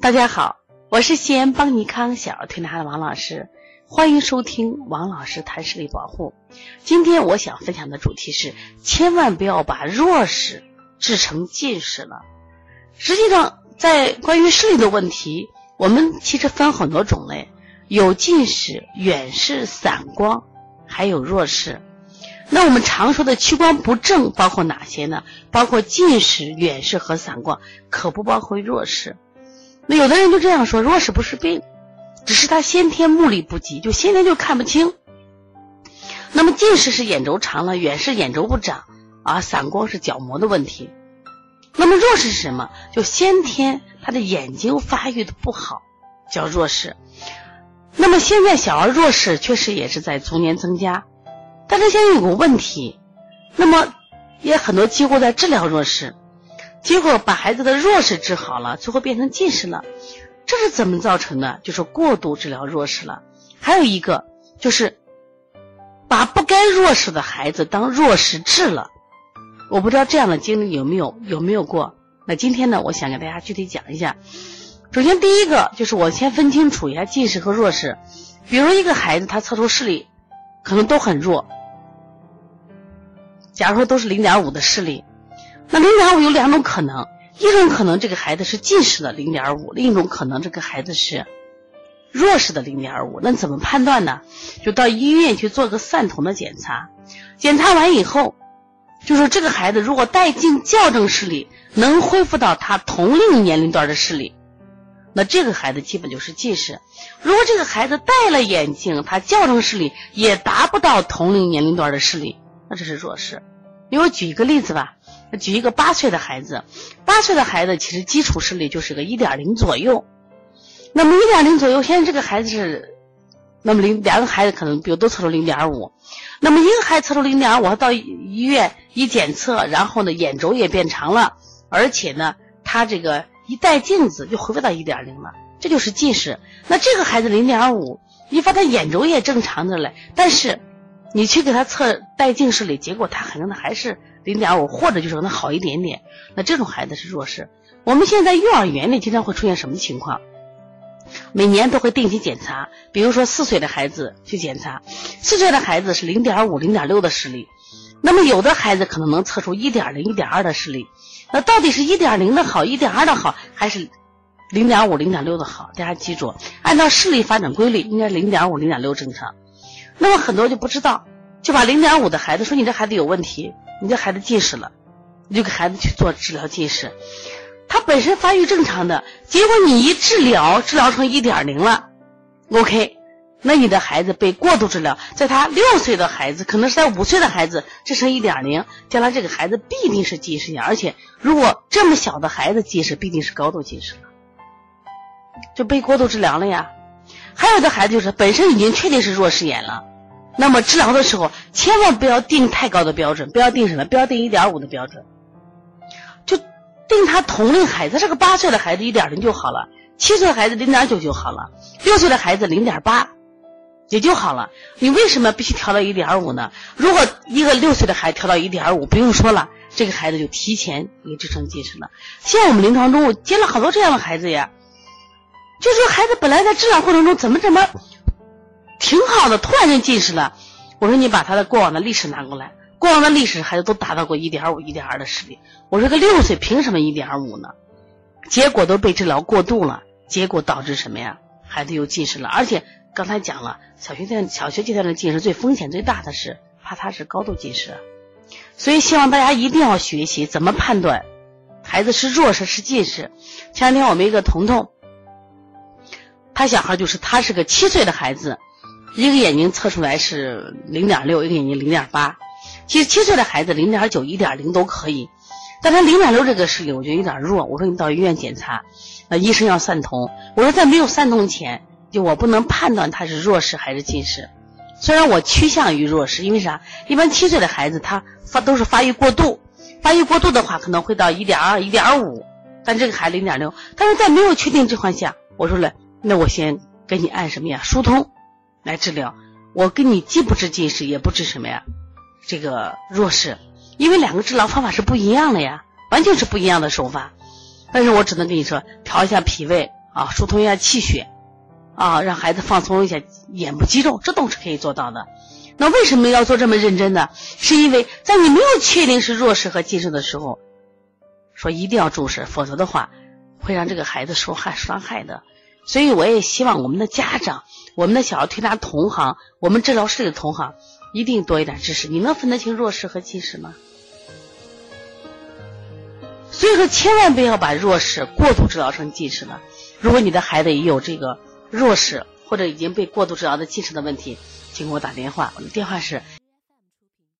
大家好，我是西安邦尼康小儿推拿的王老师，欢迎收听王老师谈视力保护。今天我想分享的主题是，千万不要把弱视治成近视了。实际上，在关于视力的问题，我们其实分很多种类，有近视、远视、散光，还有弱视。那我们常说的屈光不正包括哪些呢？包括近视、远视和散光，可不包括弱视。那有的人就这样说，弱视不是病，只是他先天目力不及，就先天就看不清。那么近视是眼轴长了，远视眼轴不长啊，散光是角膜的问题。那么弱视是什么？就先天他的眼睛发育的不好，叫弱视。那么现在小儿弱视确实也是在逐年增加，但是现在有个问题，那么也很多机构在治疗弱视。结果把孩子的弱视治好了，最后变成近视了，这是怎么造成的？就是过度治疗弱视了。还有一个就是把不该弱视的孩子当弱视治了。我不知道这样的经历有没有有没有过？那今天呢，我想给大家具体讲一下。首先第一个就是我先分清楚一下近视和弱视。比如一个孩子他测出视力可能都很弱，假如说都是零点五的视力。那零点五有两种可能，一种可能这个孩子是近视的零点五，另一种可能这个孩子是弱视的零点五。那怎么判断呢？就到医院去做个散瞳的检查，检查完以后，就说这个孩子如果带镜校正视力能恢复到他同龄年龄段的视力，那这个孩子基本就是近视。如果这个孩子戴了眼镜，他校正视力也达不到同龄年龄段的视力，那这是弱视。给我举一个例子吧。举一个八岁的孩子，八岁的孩子其实基础视力就是个一点零左右。那么一点零左右，现在这个孩子是，那么零两个孩子可能比如都测出零点五，那么一个孩子测出零点五，到医院一检测，然后呢眼轴也变长了，而且呢他这个一戴镜子就回复到一点零了，这就是近视。那这个孩子零点五，你发现眼轴也正常的嘞，但是你去给他测带近视力，结果他可能还是。零点五，或者就是能好一点点，那这种孩子是弱视。我们现在幼儿园里经常会出现什么情况？每年都会定期检查，比如说四岁的孩子去检查，四岁的孩子是零点五、零点六的视力，那么有的孩子可能能测出一点零、一点二的视力。那到底是一点零的好、一点二的好，还是零点五、零点六的好？大家记住，按照视力发展规律，应该零点五、零点六正常。那么很多就不知道，就把零点五的孩子说你这孩子有问题。你这孩子近视了，你就给孩子去做治疗近视。他本身发育正常的，结果你一治疗，治疗成一点零了，OK，那你的孩子被过度治疗，在他六岁的孩子，可能是在五岁的孩子治成一点零，将来这个孩子必定是近视眼，而且如果这么小的孩子近视，必定是高度近视了，就被过度治疗了呀。还有的孩子就是本身已经确定是弱视眼了。那么治疗的时候，千万不要定太高的标准，不要定什么，不要定一点五的标准，就定他同龄孩子，这个八岁的孩子一点零就好了，七岁的孩子零点九就好了，六岁的孩子零点八也就好了。你为什么必须调到一点五呢？如果一个六岁的孩子调到一点五，不用说了，这个孩子就提前给治成近视了。现在我们临床中我接了好多这样的孩子呀，就说孩子本来在治疗过程中怎么怎么。挺好的，突然间近视了。我说你把他的过往的历史拿过来，过往的历史孩子都达到过一点五、一点二的视力。我说个六岁凭什么一点五呢？结果都被治疗过度了，结果导致什么呀？孩子又近视了。而且刚才讲了，小学阶段小学阶段的近视最风险最大的是怕他是高度近视。所以希望大家一定要学习怎么判断孩子是弱视是近视。前两天我们一个彤彤，他小孩就是他是个七岁的孩子。一个眼睛测出来是零点六，一个眼睛零点八。其实七岁的孩子零点九、一点零都可以，但他零点六这个视力我觉得有点弱。我说你到医院检查，那医生要散瞳。我说在没有散瞳前，就我不能判断他是弱视还是近视。虽然我趋向于弱视，因为啥？一般七岁的孩子他发都是发育过度，发育过度的话可能会到一点二、一点五，但这个孩零点六。但是在没有确定情况下，我说了，那我先给你按什么呀？疏通。来治疗，我跟你既不治近视，也不治什么呀，这个弱视，因为两个治疗方法是不一样的呀，完全是不一样的手法。但是我只能跟你说，调一下脾胃啊，疏通一下气血，啊，让孩子放松一下眼部肌肉，这都是可以做到的。那为什么要做这么认真呢？是因为在你没有确定是弱视和近视的时候，说一定要重视，否则的话会让这个孩子受害伤害的。所以我也希望我们的家长、我们的小儿推拿同行、我们治疗室的同行一定多一点知识。你能分得清弱视和近视吗？所以说，千万不要把弱视过度治疗成近视了。如果你的孩子也有这个弱视或者已经被过度治疗的近视的问题，请给我打电话，我的电话是